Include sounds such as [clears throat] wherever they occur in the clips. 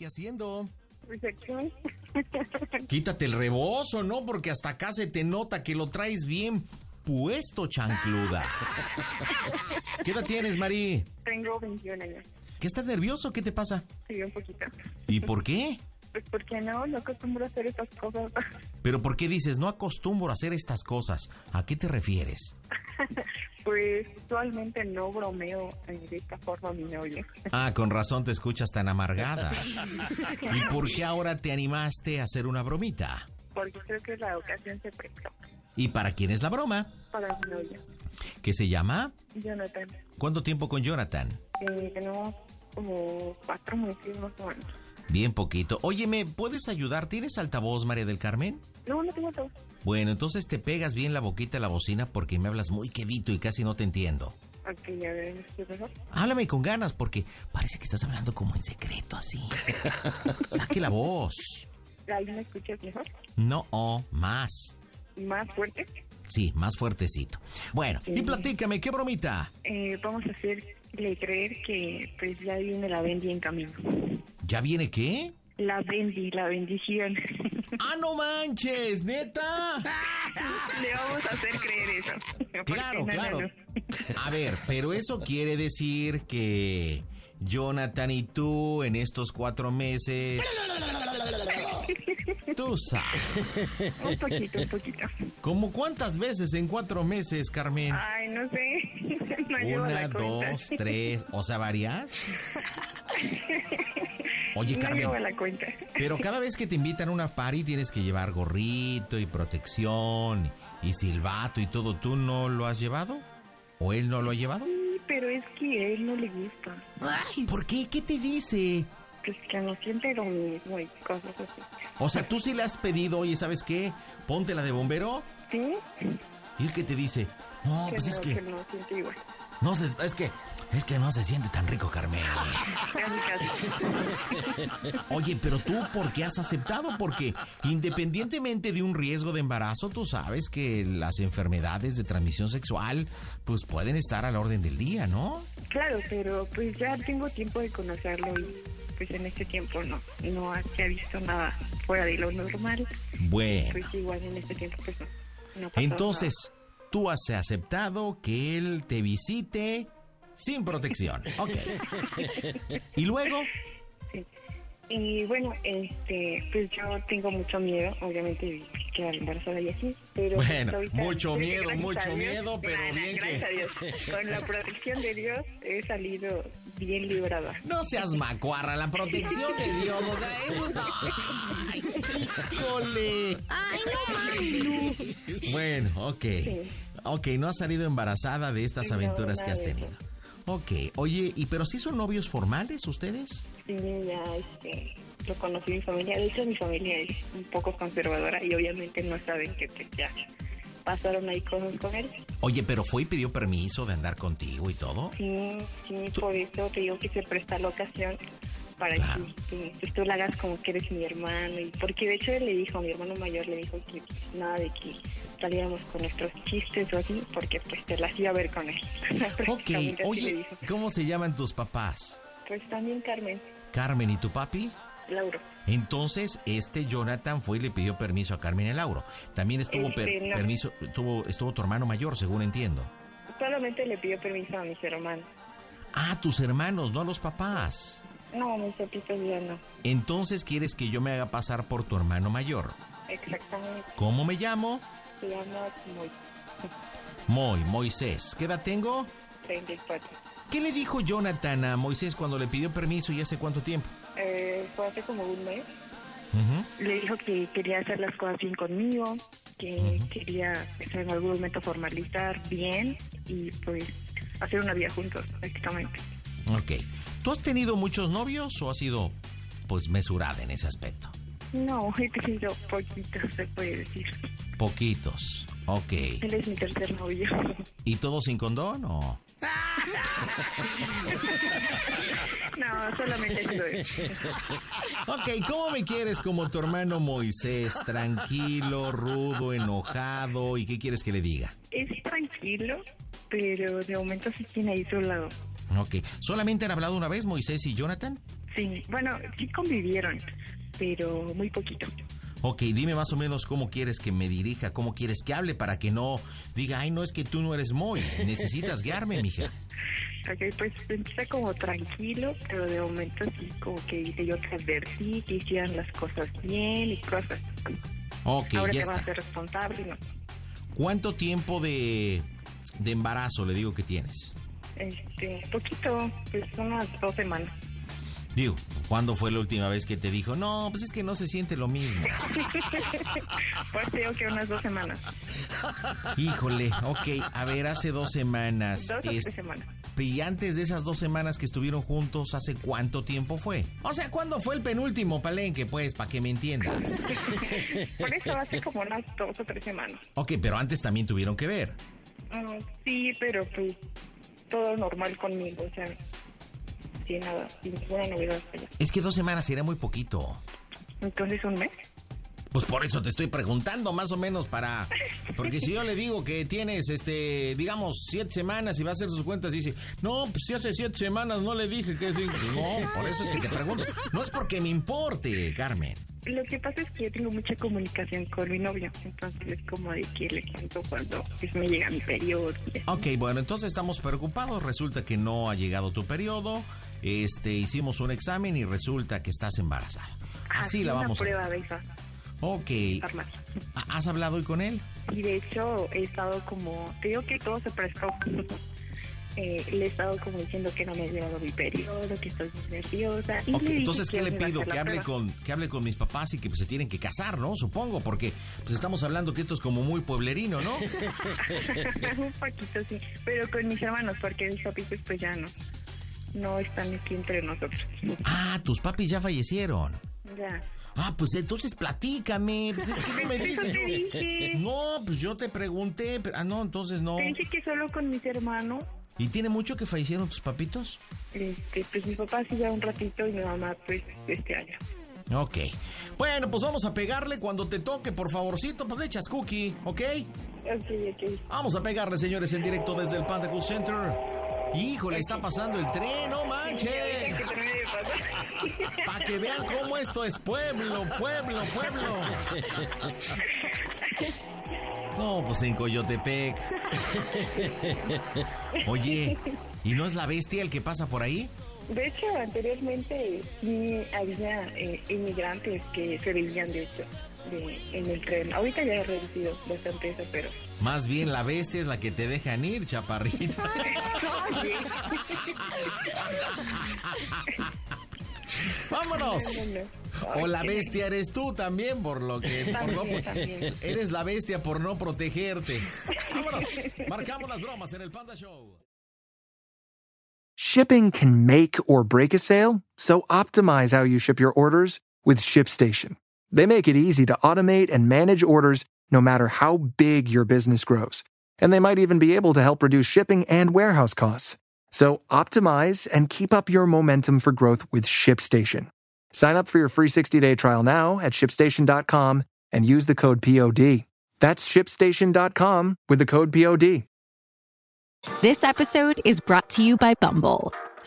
¿Qué onda? ¿Qué haciendo? Recepción. [laughs] Quítate el rebozo, ¿no? Porque hasta acá se te nota que lo traes bien puesto, chancluda. [laughs] ¿Qué edad tienes, Mari? Tengo 21 años. ¿Qué estás nervioso? ¿Qué te pasa? Sí, un poquito. ¿Y por qué? Pues porque no, no acostumbro a hacer estas cosas. [laughs] ¿Pero por qué dices no acostumbro a hacer estas cosas? ¿A qué te refieres? [laughs] Pues usualmente no bromeo de esta forma mi novio. Ah, con razón te escuchas tan amargada. [laughs] ¿Y por qué ahora te animaste a hacer una bromita? Porque creo que la ocasión se prestó ¿Y para quién es la broma? para mi novio. ¿Qué se llama? Jonathan. ¿Cuánto tiempo con Jonathan? Eh, tenemos como cuatro meses más o menos. Bien poquito. Oye, ¿me puedes ayudar? ¿Tienes altavoz, María del Carmen? No, no tengo todo. Bueno, entonces te pegas bien la boquita a la bocina porque me hablas muy quedito y casi no te entiendo. Ok, a ver, ¿me escuchas mejor? Háblame con ganas porque parece que estás hablando como en secreto así. [laughs] Saque la voz. ¿Ahí me escuchas mejor? No, oh, más. ¿Más fuerte? Sí, más fuertecito. Bueno, y platícame, ¿qué bromita? Eh, vamos a hacerle creer que pues ya viene la bendi en camino. ¿Ya viene qué? La bendi, la bendición. [laughs] ¡Ah, no manches! ¿Neta? Le vamos a hacer creer eso. Claro, no, claro. no. A ver, pero eso quiere decir que Jonathan y tú en estos cuatro meses... [laughs] Tú sabes. Un poquito, un poquito. ¿Cómo cuántas veces en cuatro meses, Carmen? Ay, no sé. [laughs] No Una, la dos, tres, o sea, varias. Oye, Carmen, llevo la cuenta. pero cada vez que te invitan a una party tienes que llevar gorrito y protección y silbato y todo. ¿Tú no lo has llevado? ¿O él no lo ha llevado? Sí, pero es que a él no le gusta. ¿Por qué? ¿Qué te dice? Pues que no siente lo mismo y cosas así. O sea, tú sí le has pedido, oye, ¿sabes qué? Ponte la de bombero. ¿Sí? Y él que te dice, no, que pues no, es que, que no siente igual. No se, es que, es que no se siente tan rico, Carmen. [laughs] Oye, pero tú, ¿por qué has aceptado? Porque independientemente de un riesgo de embarazo, tú sabes que las enfermedades de transmisión sexual, pues pueden estar a la orden del día, ¿no? Claro, pero pues ya tengo tiempo de conocerlo y pues en este tiempo no, no ha- se ha visto nada fuera de lo normal. Bueno, Pues igual en este tiempo pues no. no entonces, tú has aceptado que él te visite sin protección. Ok. [laughs] Y luego. Y bueno, este, pues yo tengo mucho miedo, obviamente, quedar embarazada y así, pero... pues, Bueno, mucho miedo, mucho miedo, pero bien que- gracias a Dios, con la [laughs] protección de Dios he salido bien librada. no seas macuarra, la protección de Dios, o sea, eso no. Ay, híjole. Ay, no, Bueno, ok. Sí. Ok, no has salido embarazada de estas No, aventuras que has eso. Ok, oye, ¿y pero sí son novios formales ustedes? Sí, ya este, lo conocí mi familia. De hecho, mi familia es un poco conservadora y obviamente no saben que pues, ya pasaron ahí cosas con él. Oye, pero fue y pidió permiso de andar contigo y todo. Sí, sí, por eso te digo que se presta la ocasión para Claro. que, que, tú la hagas como que eres mi hermano. y Porque de hecho él le dijo, mi hermano mayor le dijo que nada de que saliéramos con nuestros chistes o así, porque pues te las iba a ver con él. [laughs] Ok, oye. ¿cómo se llaman tus papás? Pues también Carmen, Carmen y tu papi. Lauro. Entonces, este Jonathan fue y le pidió permiso a Carmen y a Lauro. También estuvo per- Este, no. permiso, tuvo, estuvo tu hermano mayor, según entiendo. Solamente le pidió permiso a mis hermanos. Ah, tus hermanos, no a los papás. No, mis papitos ya no. Entonces quieres que yo me haga pasar por tu hermano mayor. Exactamente. ¿Cómo me llamo? Se llama Moy. Moy, Moisés. ¿Qué edad tengo? 34. ¿Qué le dijo Jonathan a Moisés cuando le pidió permiso y hace cuánto tiempo? Eh, fue hace como un mes. Ujú. Le dijo que quería hacer las cosas bien conmigo, que quería pues, en algún momento formalizar bien y pues hacer una vida juntos prácticamente. Ok. ¿Tú has tenido muchos novios o has sido pues mesurada en ese aspecto? No, [laughs] he tenido poquitos, se puede decir. Poquitos. Ok. Él es mi tercer novio. [laughs] ¿Y todo sin condón o...? No, solamente eso es. Ok, ¿cómo me quieres como tu hermano Moisés? Tranquilo, rudo, enojado. ¿Y qué quieres que le diga? Es tranquilo, pero de momento sí tiene ahí su lado. Ok. ¿Solamente han hablado una vez Moisés y Jonathan? Sí, bueno, sí convivieron, pero muy poquito. Ok, dime más o menos cómo quieres que me dirija, cómo quieres que hable para que no diga, ay, no es que tú no eres Moy. Necesitas guiarme, mija. [laughs] Ok, pues empieza como tranquilo, pero de momento sí como que dice yo te advertí que hicieran las cosas bien y cosas. Ok, Ahora ya te vas a ser responsable, ¿no? ¿Cuánto tiempo de, de embarazo le digo que tienes? Este, poquito, pues unas dos semanas. Digo, ¿cuándo fue la última vez que te dijo, no, pues es que no se siente lo mismo? [laughs] Pues digo que unas dos semanas, Híjole, ok, a ver, hace dos semanas. dos o es- tres semanas. y antes de esas dos semanas que estuvieron juntos, ¿hace cuánto tiempo fue? O sea, ¿cuándo fue el penúltimo palenque, pues, para que me entiendas? [laughs] Por eso hace como unas dos o tres semanas. Ok, pero antes también tuvieron que ver. Mm, sí, pero pues todo normal conmigo, o sea, sin nada, ninguna novedad. vaya. Es que dos semanas sería muy poquito. Entonces un mes. Pues por eso te estoy preguntando más o menos para... Porque si yo le digo que tienes, este, digamos, siete semanas y va a hacer sus cuentas y dice, no, pues si hace siete semanas no le dije que sí. No, por eso es que te pregunto. No es porque me importe, Carmen. Lo que pasa es que yo tengo mucha comunicación con mi novio, entonces es como de que le cuento cuando pues, me llega mi periodo. Ok, bueno, entonces estamos preocupados. Resulta que no ha llegado tu periodo. Este, hicimos un examen y resulta que estás embarazada. Así la una vamos a... prueba de esa Ok. farmacia. ¿Ha- ¿Has hablado hoy con él? Y de hecho he estado como, te digo que todo se prestó. [laughs] Eh, le he estado como diciendo que no me ha llegado mi periodo, que estoy muy nerviosa. Y Ok, le dije entonces, ¿qué le pido? Que hable, prueba. con, que hable con mis papás y que pues, se tienen que casar, ¿no? Supongo, porque pues estamos hablando que esto es como muy pueblerino, ¿no? [laughs] un poquito sí, pero con mis hermanos, porque mis papitos pues ya no, no están aquí entre nosotros. Ah, tus papis ya fallecieron. Ya. Ah, pues entonces platícame. Pues es que no me dices. te dije. No, pues yo te pregunté. pero- ah, no, entonces no. Te dije que solo con mis hermanos, ¿Y tiene mucho que fallecieron tus papitos? este, pues mi papá sí ya un ratito y mi mamá pues este año. Ok. Bueno, pues vamos a pegarle cuando te toque, por favorcito, pues le echas cookie, ¿ok? Ok, ok. Vamos a pegarle, señores, en directo desde el Panda Cool Center. Híjole, está pasando el tren, no manches. [laughs] Para que vean cómo esto es pueblo, pueblo, pueblo. No, pues en Coyotepec. Oye, ¿y no es la bestia el que pasa por ahí? De hecho, anteriormente sí había eh, inmigrantes que se veían, de hecho, de, en el tren. Ahorita ya he reducido bastante eso, pero... Más bien la bestia es la que te dejan ir, chaparrita. [laughs] ¡Vámonos! no, no, no. O la bestia eres tú también, por lo que... por también. Eres la bestia por no protegerte. ¡Vámonos! Marcamos las bromas en el Panda Show. Shipping can make or break a sale, so optimize how you ship your orders with ShipStation. They make it easy to automate and manage orders no matter how big your business grows. And they might even be able to help reduce shipping and warehouse costs. So optimize and keep up your momentum for growth with ShipStation. Sign up for your free 60-day trial now at shipstation.com and use the code POD. That's shipstation.com with the code POD. This episode is brought to you by Bumble.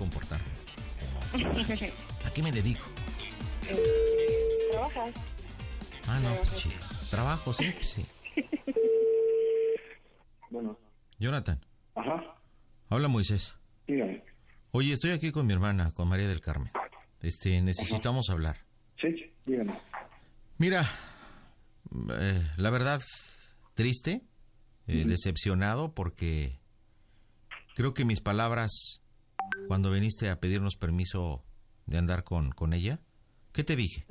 Comportarme. [laughs] ¿A qué me dedico? ¿Trabajas? Ah, no, pues. Trabajo, sí, pues sí. [laughs] Bueno, Jonathan, ajá, habla Moisés. dígame. Oye, estoy aquí con mi hermana, con María del Carmen. Este, necesitamos hablar. Sí, dígame. Mira, eh, la verdad, triste, eh, decepcionado, porque creo que mis palabras, cuando viniste a pedirnos permiso de andar con, con ella, ¿qué te dije?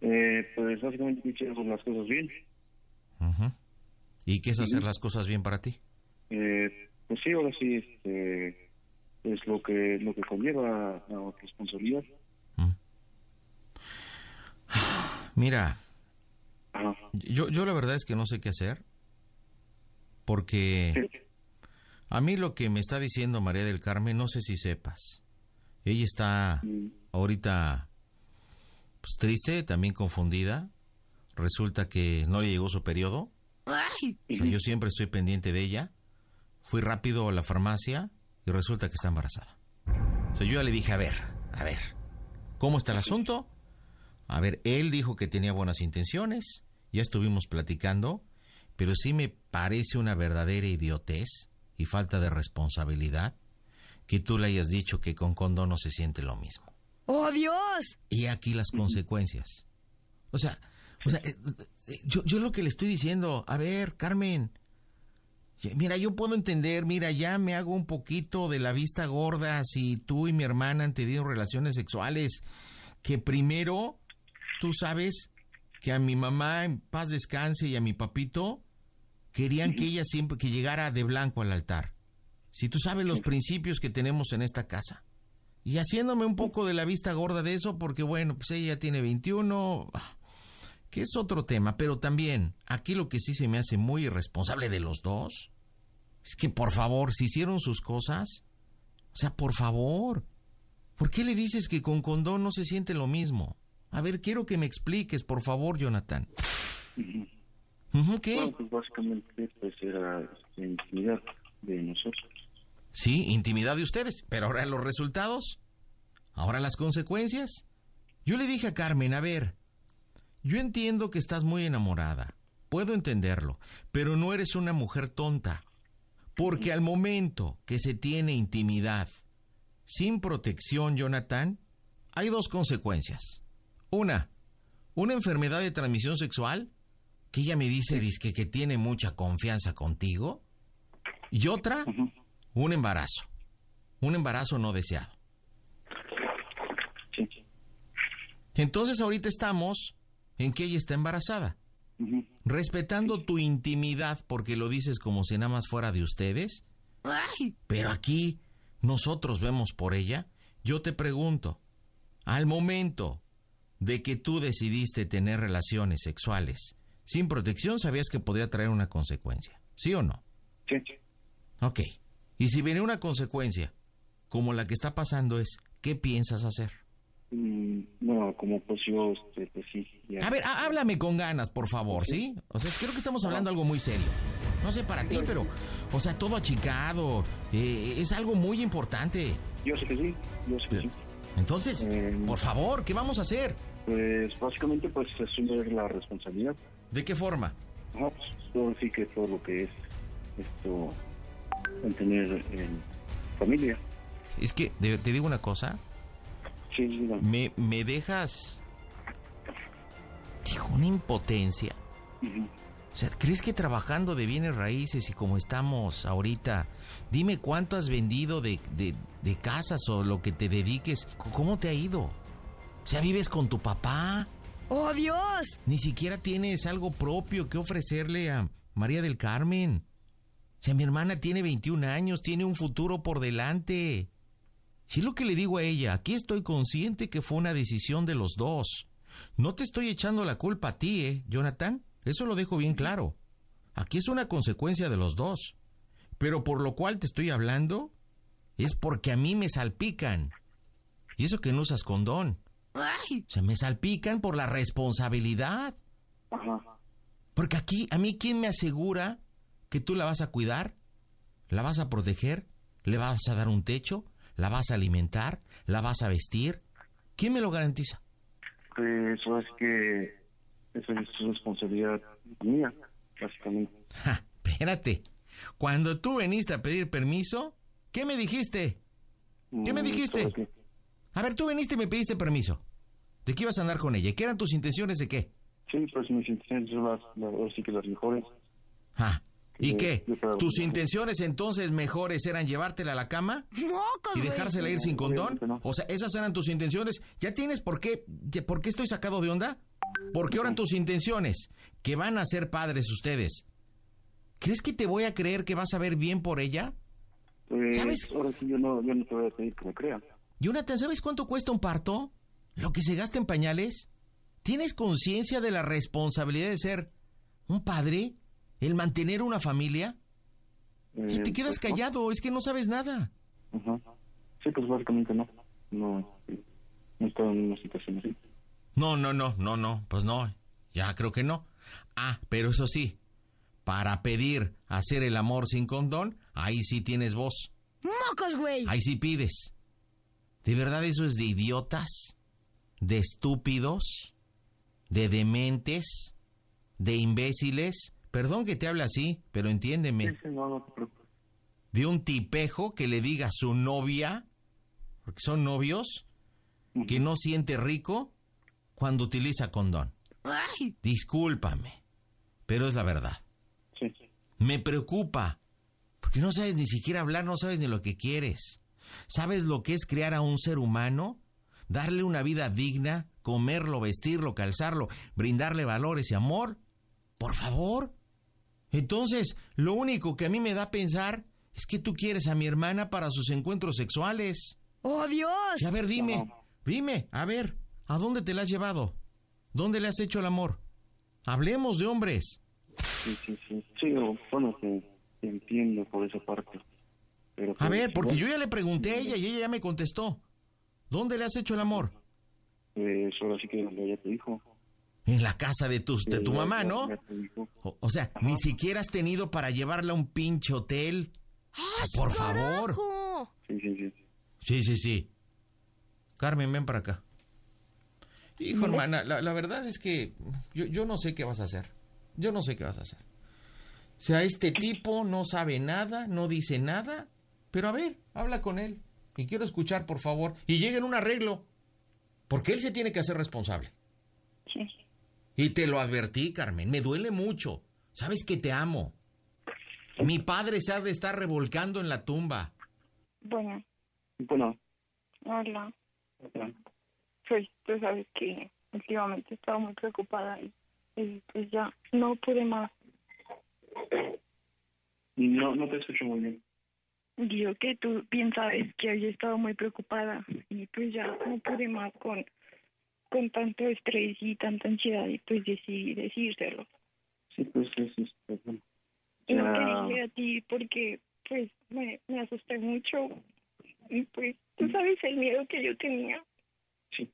Eh, pues básicamente hicimos las cosas bien. Ujú. ¿Y qué es hacer las cosas bien para ti? Eh, pues sí, ahora sí, este, es lo que lo que conlleva a responsabilidad. Mm. Mira, Ajá. yo, yo la verdad es que no sé qué hacer, porque. A mí lo que me está diciendo María del Carmen, no sé si sepas. Ella está Mm, ahorita pues, triste, también confundida. Resulta que no le llegó su periodo. O sea, yo siempre estoy pendiente de ella. Fui rápido a la farmacia y resulta que está embarazada. O sea, yo ya le dije, a ver, a ver, ¿cómo está el asunto? A ver, él dijo que tenía buenas intenciones, ya estuvimos platicando, pero sí me parece una verdadera idiotez y falta de responsabilidad que tú le hayas dicho que con condón no se siente lo mismo. ¡Oh, Dios! Y aquí las consecuencias. O sea, o sea, eh, eh, yo, yo lo que le estoy diciendo, a ver, Carmen, mira, yo puedo entender, mira, ya me hago un poquito de la vista gorda si tú y mi hermana han tenido relaciones sexuales, que primero, tú sabes que a mi mamá en paz descanse y a mi papito querían que ella siempre que llegara de blanco al altar. Si tú sabes los principios que tenemos en esta casa. Y haciéndome un poco de la vista gorda de eso, porque bueno, pues ella tiene 21, ah, que es otro tema, pero también aquí lo que sí se me hace muy irresponsable de los dos, es que por favor, si hicieron sus cosas, o sea, por favor, ¿por qué le dices que con condón no se siente lo mismo? A ver, quiero que me expliques, por favor, Jonathan. ¿Qué? Bueno, pues básicamente pues era la intimidad de nosotros. Sí, intimidad de ustedes, pero ahora los resultados, ahora las consecuencias. Yo le dije a Carmen, a ver, yo entiendo que estás muy enamorada, puedo entenderlo, pero no eres una mujer tonta, porque al momento que se tiene intimidad sin protección, Jonathan, hay dos consecuencias. Una, una enfermedad de transmisión sexual, que ella me dice dizque, que tiene mucha confianza contigo, y otra, un embarazo. Un embarazo no deseado. Sí. Entonces ahorita estamos en que ella está embarazada. Respetando tu intimidad porque lo dices como si nada más fuera de ustedes. Pero aquí nosotros vemos por ella. Yo te pregunto, al momento de que tú decidiste tener relaciones sexuales sin protección, sabías que podía traer una consecuencia. ¿Sí o no? Sí. Ok. Y si viene una consecuencia como la que está pasando es, ¿qué piensas hacer? Mm, bueno, como pues yo, este, pues sí. ya. A ver, há- háblame con ganas, por favor, ¿sí? O sea, creo que estamos hablando algo muy serio. No sé para ti, pero, o sea, todo achicado, eh, es algo muy importante. Yo sé que sí, yo sé que sí. Entonces, Eh, por favor, ¿qué vamos a hacer? Pues básicamente pues asumir la responsabilidad. ¿De qué forma? Ajá, pues todo sí que todo lo que es esto, el tener en familia. Es que, te digo una cosa, Sí, sí, dígame. me, me dejas, dijo, una impotencia. O sea, ¿crees que trabajando de bienes raíces y como estamos ahorita, dime cuánto has vendido de, de- de casas o lo que te dediques? ¿Cómo te ha ido? O sea, vives con tu papá, ¡Oh, Dios! ni siquiera tienes algo propio que ofrecerle a María del Carmen. O sea, mi hermana tiene 21 años, tiene un futuro por delante. Si es lo que le digo a ella, aquí estoy consciente que fue una decisión de los dos. No te estoy echando la culpa a ti, ¿eh, Jonathan? Eso lo dejo bien claro. Aquí es una consecuencia de los dos. Pero por lo cual te estoy hablando es porque a mí me salpican. Y eso que no usas condón. Se me salpican por la responsabilidad. Ajá. Porque aquí, a mí, ¿quién me asegura que tú la vas a cuidar? ¿La vas a proteger? ¿Le vas a dar un techo? ¿La vas a alimentar? ¿La vas a vestir? ¿Quién me lo garantiza? Pues eso es que eso es responsabilidad mía, básicamente. [laughs] Ja, espérate. Cuando tú veniste a pedir permiso, ¿qué me dijiste? ¿Qué me Mm, dijiste? que- A ver, tú viniste y me pediste permiso. ¿De qué ibas a andar con ella? ¿Y ¿Qué eran tus intenciones de qué? Sí, pues mis intenciones son las, las, ahora sí que las mejores. Ah, ¿Y qué? ¿Tus intenciones entonces mejores eran llevártela a la cama y dejársela ir sin condón? O sea, esas eran tus intenciones. ¿Ya tienes por qué, por qué estoy sacado de onda? ¿Por qué eran tus intenciones? Que van a ser padres ustedes. ¿Crees que te voy a creer que vas a ver bien por ella? Pues, ¿Sabes? Ahora sí, yo no, yo no te voy a pedir que me creas. Jonathan, ¿sabes cuánto cuesta un parto? ¿Lo que se gasta en pañales? ¿Tienes conciencia de la responsabilidad de ser un padre? ¿El mantener una familia? Y Eh, te quedas pues, no. callado, es que no sabes nada. Ajá. Sí, pues básicamente no. No, no he estado en una situación así. No, no, no, no, no, pues no, ya creo que no. Ah, pero eso sí, para pedir hacer el amor sin condón, ahí sí tienes voz, ¡Mocos, güey! ahí sí pides. ¿De verdad eso es de idiotas? ¿De estúpidos? ¿De dementes? ¿De imbéciles? Perdón que te hable así, pero entiéndeme. Sí, sí, no, no te preocupes. ¿De un tipejo que le diga a su novia, porque son novios, que no siente rico cuando utiliza condón? ¡Ay! Discúlpame, pero es la verdad. Sí, sí. Me preocupa, porque no sabes ni siquiera hablar, no sabes ni lo que quieres. ¿Sabes lo que es crear a un ser humano? Darle una vida digna, comerlo, vestirlo, calzarlo, brindarle valores y amor. Por favor. Entonces, lo único que a mí me da a pensar es que tú quieres a mi hermana para sus encuentros sexuales. ¡Oh, Dios! Y a ver, dime, No. dime, a ver, ¿a dónde te la has llevado? ¿Dónde le has hecho el amor? Hablemos de hombres. Sí, sí, sí. Sí, bueno, te, te entiendo por esa parte. Pero, A pues, ver, porque yo ya le pregunté a ella y ella ya me contestó. ¿Dónde le has hecho el amor? Pues ahora sí que ella te dijo. En la casa de tu, de tu mamá, ¿no? O, o sea, ni siquiera has tenido para llevarla a un pinche hotel. O sea, por favor. ¡Carajo! Sí, sí, sí. Sí, sí, sí. Carmen, ven para acá. Hijo, hermana, la, la verdad es que yo, yo no sé qué vas a hacer. Yo no sé qué vas a hacer. O sea, este tipo no sabe nada, no dice nada. Pero a ver, habla con él. Y quiero escuchar, por favor. Y lleguen un arreglo. Porque él se tiene que hacer responsable. Sí. Y te lo advertí, Carmen. Me duele mucho. Sabes que te amo. Mi padre se ha de estar revolcando en la tumba. Bueno, Bueno, hola. Pues tú sabes que últimamente estaba muy preocupada y, y pues ya no pude más. no, no te escucho muy bien. Yo que tú bien sabes que había estado muy preocupada y pues ya no pude más con, con tanto estrés y tanta ansiedad y pues decidí decírselo. Sí, pues es este, bueno. Y no te dije a ti porque pues me, me asusté mucho y pues tú sabes el miedo que yo tenía. Sí.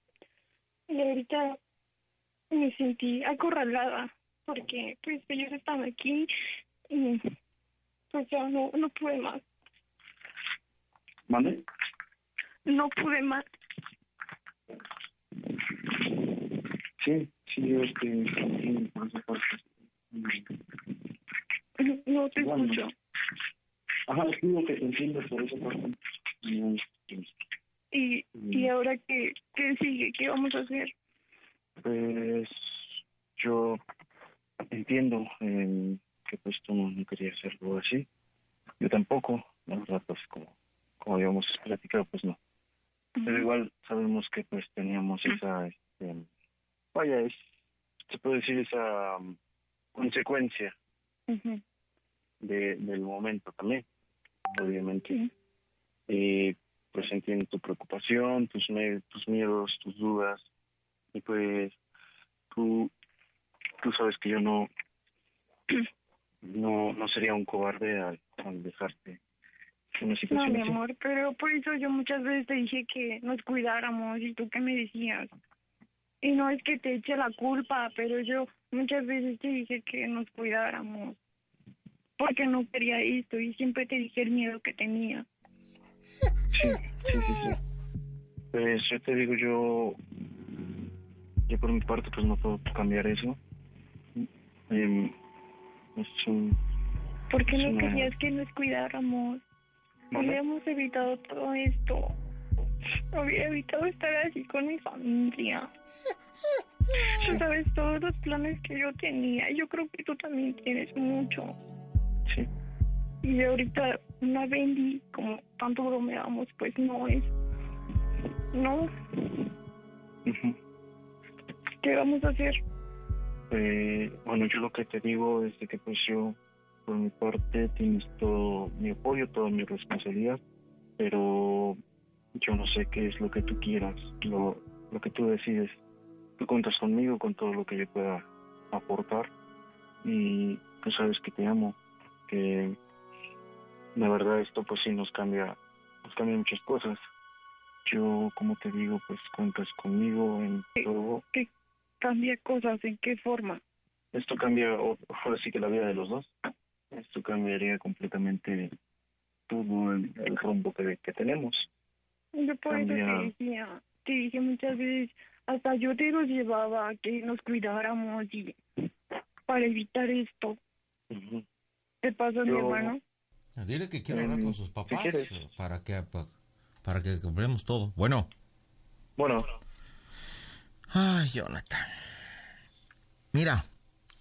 Y ahorita me sentí acorralada porque pues ellos están aquí y pues ya no, no pude más. ¿Mande? No pude más. Sí, sí, yo este, por esa parte. Mm. No te Bueno. escucho. Ajá, digo que te entiendo por esa parte. Mm, Y, y ahora qué, qué sigue, qué vamos a hacer. Pues yo entiendo eh, que pues tú no, no querías hacerlo así. Yo tampoco, la verdad, pues como, como habíamos platicado, pues no. Pero igual sabemos que pues teníamos esa, este, vaya, es, se puede decir esa um, consecuencia de, del momento también, obviamente. Sí. Eh, pues entiendo tu preocupación, tus, tus miedos, tus dudas. Y pues tú, tú sabes que yo no, [clears throat] no, no sería un cobarde al, al dejarte una No, mi así. amor, pero por eso yo muchas veces te dije que nos cuidáramos y tú qué me decías. Y no es que te eche la culpa, pero yo muchas veces te dije que nos cuidáramos. Porque no quería esto y siempre te dije el miedo que tenía. Sí, sí, sí, sí. Pues yo te digo, yo, yo por mi parte pues no puedo cambiar eso. Em, es un, ¿Por qué no una- querías que nos cuidáramos? Hubiéramos evitado todo esto. Hubiera evitado estar así con mi familia. Tú sabes todos los planes que yo tenía. Yo creo que tú también tienes mucho. sí, Y ahorita una Bendy, como tanto bromeamos, pues no es. No. ¿qué vamos a hacer? Eh, bueno, yo lo que te digo es de que pues yo, por mi parte, tienes todo mi apoyo, toda mi responsabilidad, pero yo no sé qué es lo que tú quieras, lo, lo que tú decides. Tú cuentas conmigo, con todo lo que yo pueda aportar y tú sabes que te amo, que la verdad esto pues sí nos cambia, nos cambia muchas cosas. Yo, como te digo, pues cuentas conmigo en todo ¿Qué cambia cosas? ¿En qué forma? esto cambia o- ahora sí que la vida de los dos. Esto cambiaría completamente todo el, el rumbo que, que tenemos. Yo por eso Cambia. te decía, te dije muchas veces, hasta yo te los llevaba a que nos cuidáramos y para evitar esto. ¿Te pasa, mi Yo- hermano? Dile que quiero hablar con sus papás para que pa- para que compremos todo. Bueno. Bueno, Ay, Jonathan. Mira,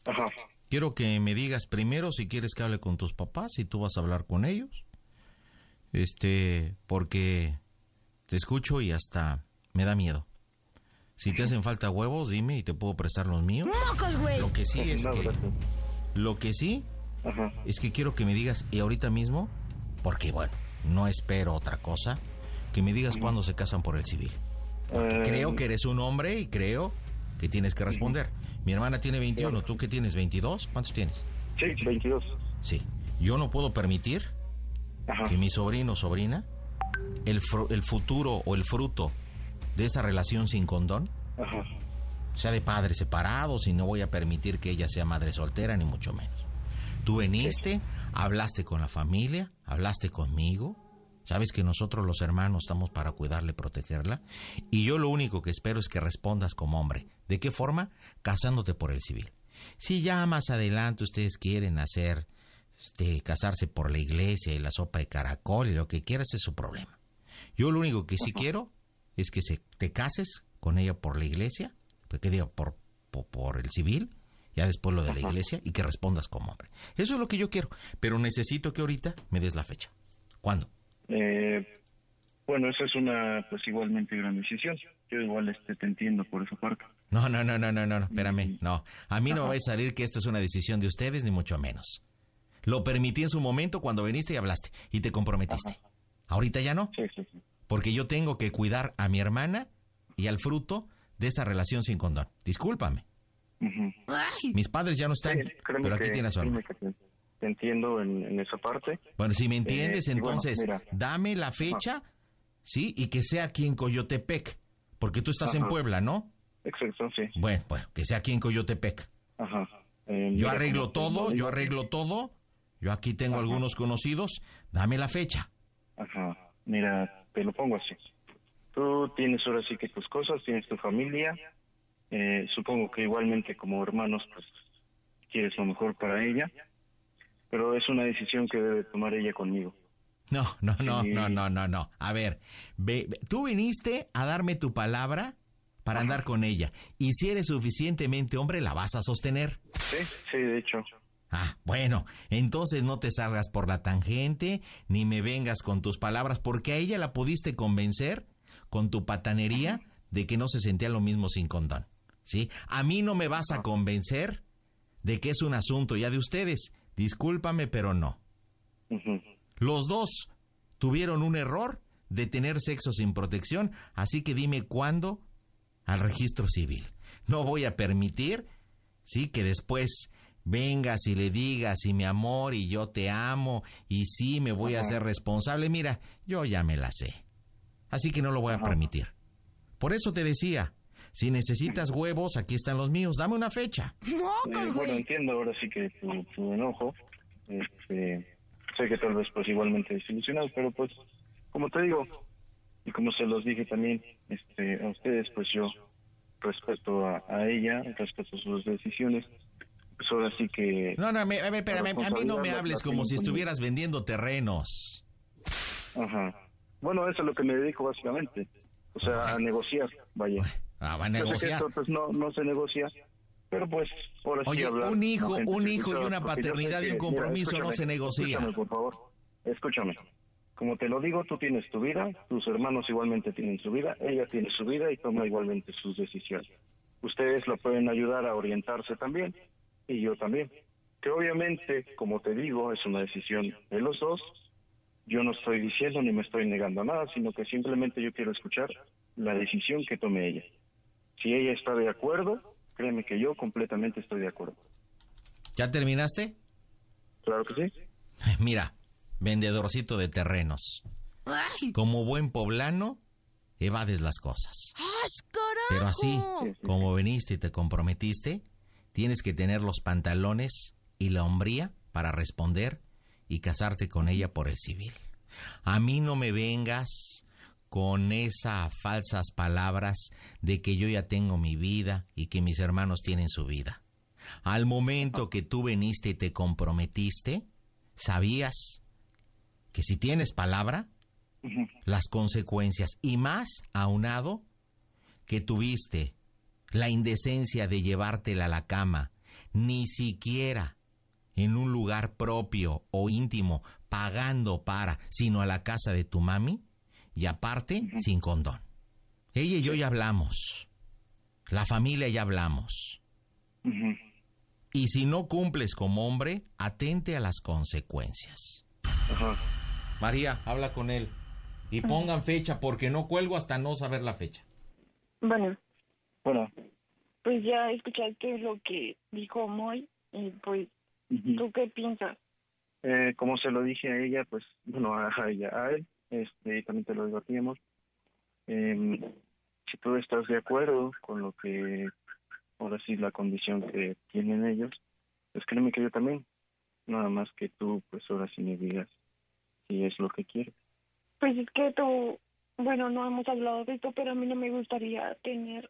ajá, quiero que me digas primero si quieres que hable con tus papás, si tú vas a hablar con ellos. Este, porque te escucho y hasta me da miedo. Si te hacen falta huevos, dime y te puedo prestar los míos. Lo que sí es no, que gracias. lo que sí Ajá, es que quiero que me digas y ahorita mismo, porque bueno, no espero otra cosa, que me digas cuándo se casan por el civil. Porque Eh, creo que eres un hombre y creo que tienes que responder. Mi hermana tiene 21, Claro. ¿tú qué tienes? ¿22? ¿Cuántos tienes? Sí, 22. Sí. Yo no puedo permitir Ajá, que mi sobrino o sobrina, el, el futuro o el fruto de esa relación sin condón, ajá, sea de padres separados y no voy a permitir que ella sea madre soltera, ni mucho menos. Tú veniste, hablaste con la familia, hablaste conmigo, sabes que nosotros los hermanos estamos para cuidarla y protegerla, y yo lo único que espero es que respondas como hombre. ¿De qué forma? Casándote por el civil. Si ya más adelante ustedes quieren hacer, este, casarse por la iglesia y la sopa de caracol y lo que quieras es su problema. Yo lo único que sí [laughs] quiero es que se, te cases con ella por la iglesia, pues que diga por, por, por el civil, ya después lo de la iglesia y que respondas como hombre. Eso es lo que yo quiero, pero necesito que ahorita me des la fecha. ¿Cuándo? Eh, bueno, esa es una, pues igualmente gran decisión. Yo igual este, te entiendo por esa parte. No, no, no, no, no, no, no, espérame, no. A mí no va a salir que esta es una decisión de ustedes, ni mucho menos. Lo permití en su momento cuando viniste y hablaste y te comprometiste. Ajá. Ahorita ya no, Sí, sí, sí. porque yo tengo que cuidar a mi hermana y al fruto de esa relación sin condón. Discúlpame. Mis padres ya no están, pero aquí que- tienes a te, entiendo en, en esa parte. Bueno, si me entiendes, Eh, bueno, entonces dame la fecha, ¿sí? Y que sea aquí en Coyotepec, porque tú estás en. Puebla, ¿no? Exacto, sí. Bueno, bueno, que sea aquí en Coyotepec. Ajá. Eh, Yo arreglo todo, yo arreglo todo. Yo aquí tengo Ajá. algunos conocidos. Dame la fecha. Ajá. Mira, te lo pongo así. Tú tienes ahora sí que tus cosas, tienes tu familia. Eh, supongo que igualmente como hermanos, pues quieres lo mejor para ella. Pero es una decisión que debe tomar ella conmigo. No, no, no, no, no, no, no. A ver, ve- ve- tú viniste a darme tu palabra para andar con ella. Y si eres suficientemente hombre, la vas a sostener. Sí, sí, de hecho. Ah, bueno, entonces no te salgas por la tangente, ni me vengas con tus palabras, porque a ella la pudiste convencer con tu patanería de que no se sentía lo mismo sin condón. ¿Sí? A mí no me vas a convencer de que es un asunto ya de ustedes. Discúlpame, pero no. Los dos tuvieron un error de tener sexo sin protección, así que dime cuándo al registro civil. No voy a permitir, sí, que después vengas y le digas y mi amor y yo te amo y sí me voy a hacer responsable. Mira, yo ya me la sé. Así que no lo voy a permitir. Por eso te decía, si necesitas huevos, aquí están los míos, dame una fecha. Eh, bueno, entiendo ahora sí que tu, tu enojo. Este, sé que tal vez pues igualmente desilusionado, pero pues como te digo y como se los dije también este a ustedes, pues yo respeto a, a ella, respeto sus decisiones. Pues ahora sí que... No, no, a ver, espérame, a mí no me hables como si estuvieras vendiendo terrenos. Ajá. Bueno, eso es lo que me dedico básicamente. O sea, a negociar, vaya. Ah, va a negociar. esto pues no, no se negocia, pero pues ahora sí Oye, hablar un hijo, un hijo y una paternidad y un mira, compromiso no se negocia. Escúchame, por favor. Escúchame. Como te lo digo, tú tienes tu vida, tus hermanos igualmente tienen su vida, ella tiene su vida y toma igualmente sus decisiones. Ustedes lo pueden ayudar a orientarse también y yo también. Que obviamente, como te digo, es una decisión de los dos. Yo no estoy diciendo ni me estoy negando a nada, sino que simplemente yo quiero escuchar la decisión que tome ella. Si ella está de acuerdo, créeme que yo completamente estoy de acuerdo. ¿Ya terminaste? Claro que sí. Mira, vendedorcito de terrenos. Como buen poblano, evades las cosas. Pero así, como viniste y te comprometiste, tienes que tener los pantalones y la hombría para responder y casarte con ella por el civil. A mí no me vengas con esas falsas palabras de que yo ya tengo mi vida y que mis hermanos tienen su vida. Al momento que tú viniste y te comprometiste, sabías que si tienes palabra, las consecuencias y más aunado que tuviste la indecencia de llevártela a la cama, ni siquiera en un lugar propio o íntimo, pagando para, sino a la casa de tu mami, y aparte, sin condón. Ella y yo ya hablamos, la familia ya hablamos, y si no cumples como hombre, atente a las consecuencias. Ajá. María, habla con él. Y pongan fecha, porque no cuelgo hasta no saber la fecha. Bueno, Bueno. pues ya escuchaste lo que dijo Moy y pues. ¿tú qué piensas? Eh, como se lo dije a ella, pues, bueno, a ella, a él, este, y también te lo debatíamos. Em, si tú estás de acuerdo con lo que, ahora sí, la condición que tienen ellos, pues créeme que yo también. Nada más que tú, pues ahora sí me digas si es lo que quieres. Pues es que tú, bueno, no hemos hablado de esto, pero a mí no me gustaría tener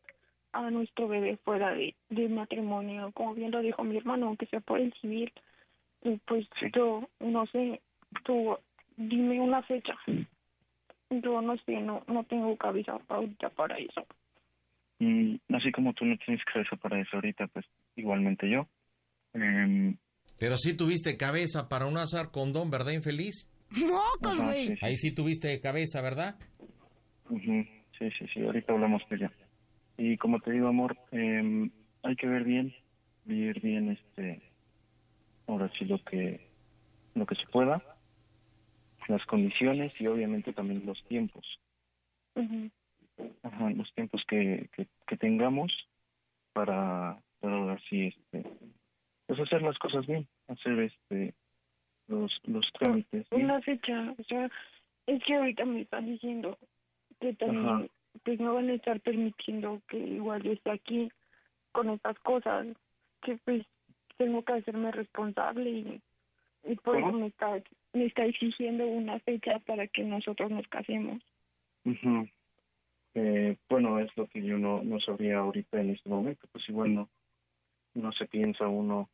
a nuestro bebé fuera de, de matrimonio, como bien lo dijo mi hermano, aunque sea por el civil. Y pues Sí. yo, no sé, tú dime una fecha. Yo no sé, no, no tengo cabeza ahorita para eso. Mm, así como tú no tienes cabeza para eso ahorita, pues igualmente yo. Em, Pero sí tuviste cabeza para un azar condón, ¿verdad, infeliz? ajá, sí, sí. Ahí sí tuviste cabeza, ¿verdad? Ujú, Sí, sí, sí, ahorita hablamos de ella. Y como te digo, amor, eh, hay que ver bien, ver bien, este, ahora sí lo que, lo que se pueda, las condiciones y obviamente también los tiempos. Ajá, los tiempos que, que, que tengamos para, para ahora sí, este, pues hacer las cosas bien, hacer este, los, los trámites. Una fecha, o sea, es que ahorita me están diciendo que también, Ajá. pues no van a estar permitiendo que igual yo esté aquí con estas cosas, que pues tengo que hacerme responsable y, y por eso me está, me está exigiendo una fecha para que nosotros nos casemos. Ujú. Eh, bueno, es lo que yo no, no sabría ahorita en este momento, pues igual no, no se piensa uno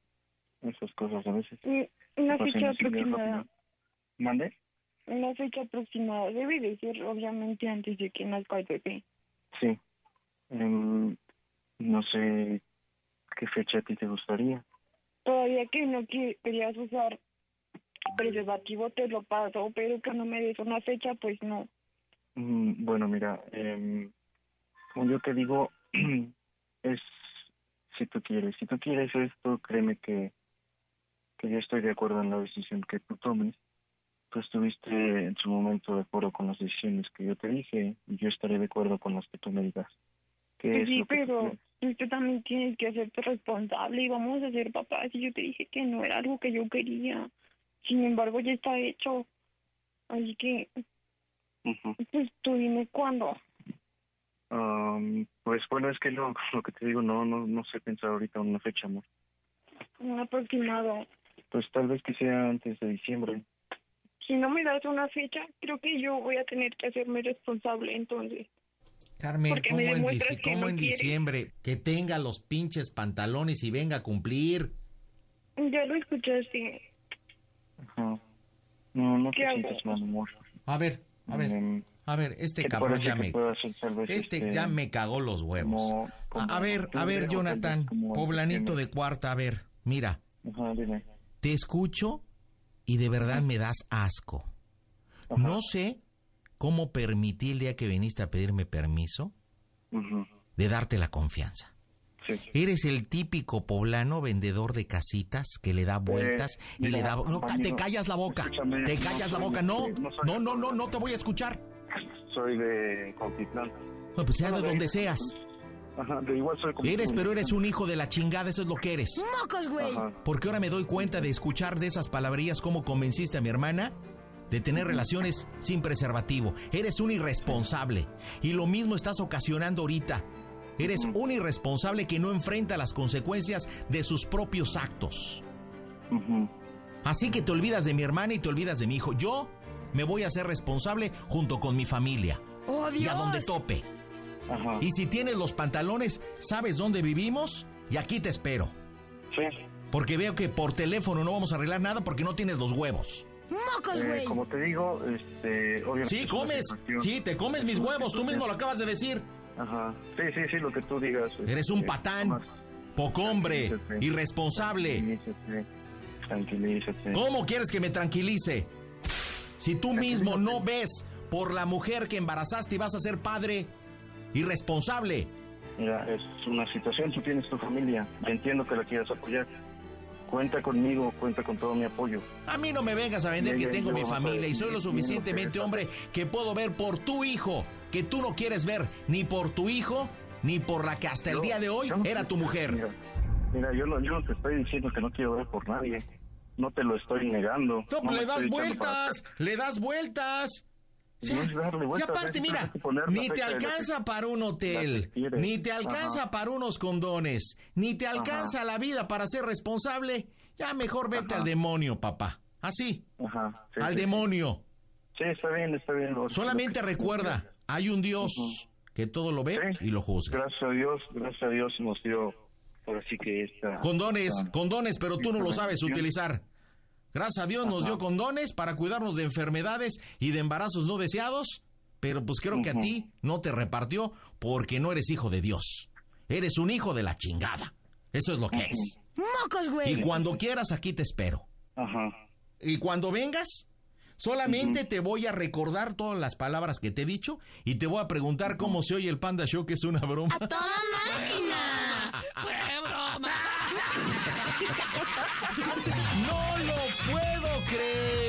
esas cosas a veces. Una Pues, fecha aproximada. ¿Mande? una fecha aproximada debe de ser obviamente antes de que nazca el bebé. Sí. Em, no sé qué fecha a ti te gustaría. Todavía que no que- querías usar preservativo te lo paso, pero que no me des una fecha, pues no. Mm, bueno, mira, em, como yo te digo, [clears throat] es si tú quieres. Si tú quieres esto, créeme que, que yo estoy de acuerdo en la decisión que tú tomes. tú estuviste en su momento de acuerdo con las decisiones que yo te dije y yo estaré de acuerdo con las que tú me digas. ¿Qué Pues es sí, pero tú también tienes que hacerte responsable y vamos a ser papás. Y yo te dije que no era algo que yo quería. Sin embargo, ya está hecho. Así que, Ujú. pues tú dime cuándo. Pues bueno, es que yo [laughs] lo que te digo, no, no, no sé pensar ahorita en una fecha, amor. Un aproximado. Pues tal vez que sea antes de diciembre. Si no me das una fecha, creo que yo voy a tener que hacerme responsable entonces. Carmen, Porque ¿cómo, me en, cómo no en quieres. diciembre? Que tenga los pinches pantalones y venga a cumplir. Ya lo escuchaste. Ajá. No, no te ¿Qué hago? sientas mal, amor. A ver, a ver, Em, a ver, este ¿qué te cabrón ya me... hacer Este este, ya me cagó los huevos. como- A- como a ver, a ver, Jonathan, poblanito de cuarta, a ver, mira, Ajá, dime. te escucho y de verdad me das asco. Ajá. No sé cómo permití el día que viniste a pedirme permiso de darte la confianza. Sí. Eres el típico poblano vendedor de casitas que le da vueltas y mira, le da... No, ca- te callas la boca, escúchame, te no callas la soy boca, de- no, no no, no, no, no te voy a escuchar. Soy de Cuautitlán. No, pues sea de donde seas. Ajá, de igual soy como Eres, pero eres un hijo de la chingada, eso es lo que eres. Ajá. Porque ahora me doy cuenta de escuchar de esas palabrillas cómo convenciste a mi hermana de tener relaciones sin preservativo. Eres un irresponsable. Y lo mismo estás ocasionando ahorita. Eres un irresponsable que no enfrenta las consecuencias de sus propios actos. Así que te olvidas de mi hermana y te olvidas de mi hijo. Yo me voy a hacer responsable junto con mi familia. Y a donde tope. Ajá. Y si tienes los pantalones, ¿sabes dónde vivimos? Y aquí te espero. Sí. Porque veo que por teléfono no vamos a arreglar nada porque no tienes los huevos. Eh, como te digo, este, obviamente. Sí, comes. Sí, te comes mis huevos. Tú mismo lo [laughs] acabas de decir. Ajá. Sí, sí, sí, lo que tú digas. Eres un este, patán, pocombre, Tranquilízate. irresponsable. Tranquilízate. Tranquilízate. ¿Cómo quieres que me tranquilice? Si tú mismo no ves por la mujer que embarazaste y vas a ser padre irresponsable. Mira, es una situación, tú tienes tu familia. Entiendo que la quieras apoyar. Cuenta conmigo, cuenta con todo mi apoyo. A mí no me vengas a vender que tengo mi familia y soy lo suficientemente hombre que puedo ver por tu hijo, que tú no quieres ver ni por tu hijo, ni por la que hasta el día de hoy no era tu mujer. Mira, mira, yo, no, yo no te estoy diciendo que no quiero ver por nadie. No te lo estoy negando. No, me le das para vueltas, le das vueltas. No darle y aparte, mira, ni te que- alcanza para un hotel, ni te alcanza Ajá. para unos condones, ni te alcanza la vida para ser responsable. Ya mejor vete Ajá. al demonio, papá. Así, Ajá, sí, al sí, demonio. Sí, está bien, está bien. lo- Solamente lo recuerda, hay un Dios que todo lo ve Sí. y lo juzga. Gracias a Dios, gracias a Dios nos dio, ahora sí que esta... Condones, esta- condones, pero tú no lo sabes utilizar. Gracias a Dios nos dio condones para cuidarnos de enfermedades y de embarazos no deseados, pero pues creo que a ti no te repartió porque no eres hijo de Dios. Eres un hijo de la chingada. Eso es lo que es. Y cuando quieras aquí te espero. Ajá. Y cuando vengas, solamente te voy a recordar todas las palabras que te he dicho y te voy a preguntar cómo se oye el Panda Show, que es una broma. ¡Toda máquina! [laughs] ¡No lo puedo creer!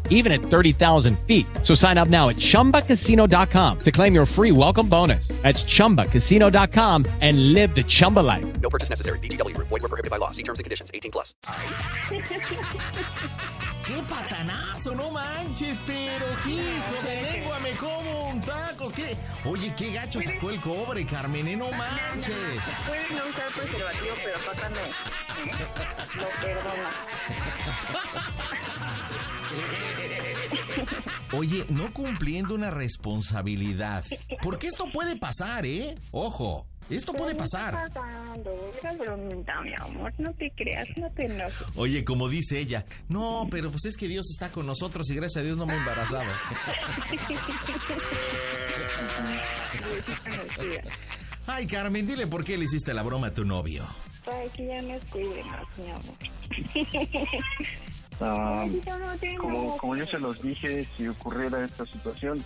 even at 30,000 feet. So sign up now at chumbacasino.com to claim your free welcome bonus. That's chumbacasino.com and live the Chumba life. No purchase necessary. VGW Group. Void were prohibited by law. See terms and conditions. 18 plus. [laughs] ¡Qué patanazo! ¡No manches! Pero, hijo de lengua, me como un taco. ¿Qué? Oye, qué gacho sacó el cobre, Carmen, ¿eh? no manches. Pueden no usar preservativo, pero papá no. [laughs] Lo perdona. [laughs] [laughs] Oye, no cumpliendo una responsabilidad. Porque esto puede pasar, ¿eh? Ojo, esto puede pasar. ¿Qué está pasando? Era bromita, mi amor. No te creas, no te enojes. Oye, como dice ella, no, pero pues es que Dios está con nosotros y gracias a Dios no me he embarazado. [laughs] Ay, Carmen, dile por qué le hiciste la broma a tu novio. Para que ya nos cuide más, mi amor. Ah, como, como yo se los dije, si ocurriera esta situación,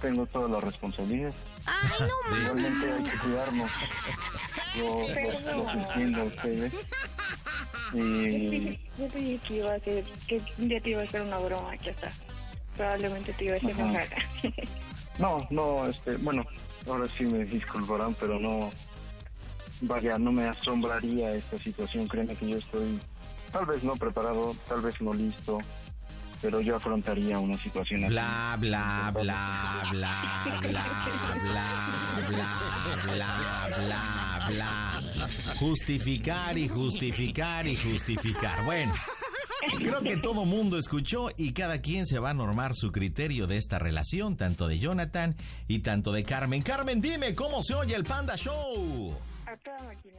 tengo toda la responsabilidad. Ay, no [laughs] Igualmente hay que cuidarnos. Yo los, los entiendo a ustedes. [laughs] Y Yo te dije que iba a hacer, que un día te iba a hacer una broma, que hasta probablemente te iba a hacer Ajá. enojar. [laughs] no, no, este, bueno, ahora sí me disculparán, pero no, vaya, no me asombraría esta situación. Créeme que yo estoy, tal vez no preparado, tal vez no listo, pero yo afrontaría una situación así. Bla, bla, bla, bla, bla, bla, bla, bla, bla, bla. Justificar y justificar y justificar. Bueno, creo que todo mundo escuchó y cada quien se va a normar su criterio de esta relación, tanto de Jonathan y tanto de Carmen. Carmen, dime cómo se oye el Panda Show. A toda máquina.